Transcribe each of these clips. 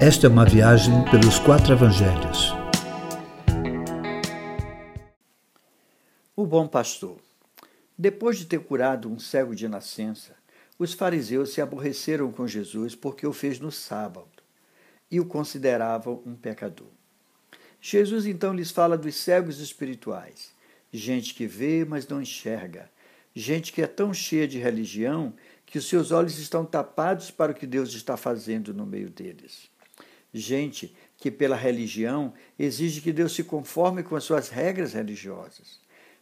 Esta é uma viagem pelos quatro evangelhos. O bom pastor. Depois de ter curado um cego de nascença, os fariseus se aborreceram com Jesus porque o fez no sábado e o consideravam um pecador. Jesus então lhes fala dos cegos espirituais, gente que vê, mas não enxerga, gente que é tão cheia de religião que os seus olhos estão tapados para o que Deus está fazendo no meio deles. Gente que, pela religião, exige que Deus se conforme com as suas regras religiosas.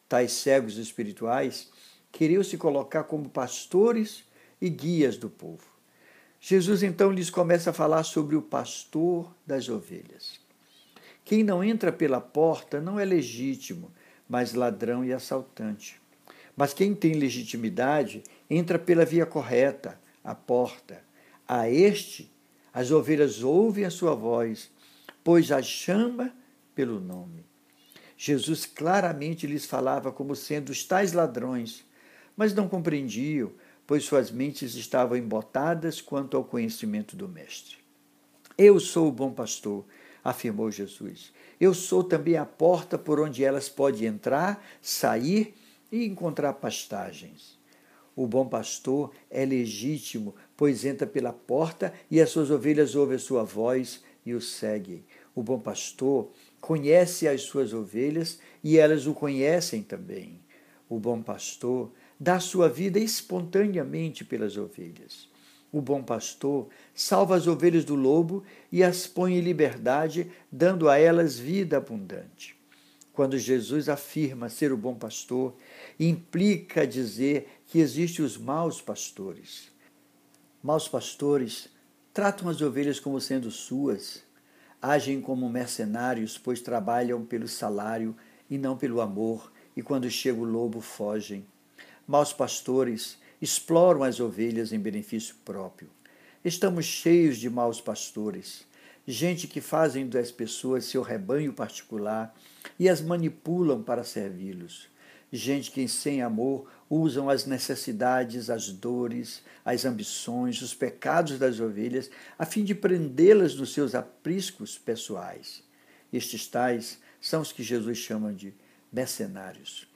Tais cegos espirituais queriam se colocar como pastores e guias do povo. Jesus então lhes começa a falar sobre o pastor das ovelhas. Quem não entra pela porta não é legítimo, mas ladrão e assaltante. Mas quem tem legitimidade entra pela via correta, a porta. A este as ovelhas ouvem a sua voz, pois as chama pelo nome. Jesus claramente lhes falava como sendo os tais ladrões, mas não compreendiam, pois suas mentes estavam embotadas quanto ao conhecimento do Mestre. Eu sou o bom pastor, afirmou Jesus. Eu sou também a porta por onde elas podem entrar, sair e encontrar pastagens. O bom pastor é legítimo, pois entra pela porta e as suas ovelhas ouvem a sua voz e o seguem. O bom pastor conhece as suas ovelhas e elas o conhecem também. O bom pastor dá sua vida espontaneamente pelas ovelhas. O bom pastor salva as ovelhas do lobo e as põe em liberdade, dando a elas vida abundante. Quando Jesus afirma ser o bom pastor, implica dizer que existem os maus pastores. Maus pastores tratam as ovelhas como sendo suas, agem como mercenários, pois trabalham pelo salário e não pelo amor, e quando chega o lobo fogem. Maus pastores exploram as ovelhas em benefício próprio. Estamos cheios de maus pastores gente que fazem das pessoas seu rebanho particular e as manipulam para servi-los. Gente que, sem amor, usam as necessidades, as dores, as ambições, os pecados das ovelhas, a fim de prendê-las nos seus apriscos pessoais. Estes tais são os que Jesus chama de mercenários.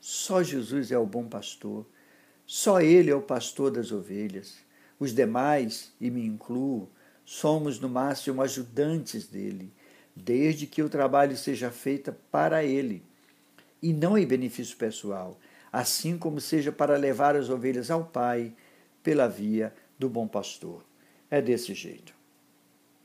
Só Jesus é o bom pastor, só Ele é o pastor das ovelhas. Os demais, e me incluo, somos no máximo ajudantes dele, desde que o trabalho seja feito para ele e não em benefício pessoal, assim como seja para levar as ovelhas ao Pai pela via do bom pastor. É desse jeito.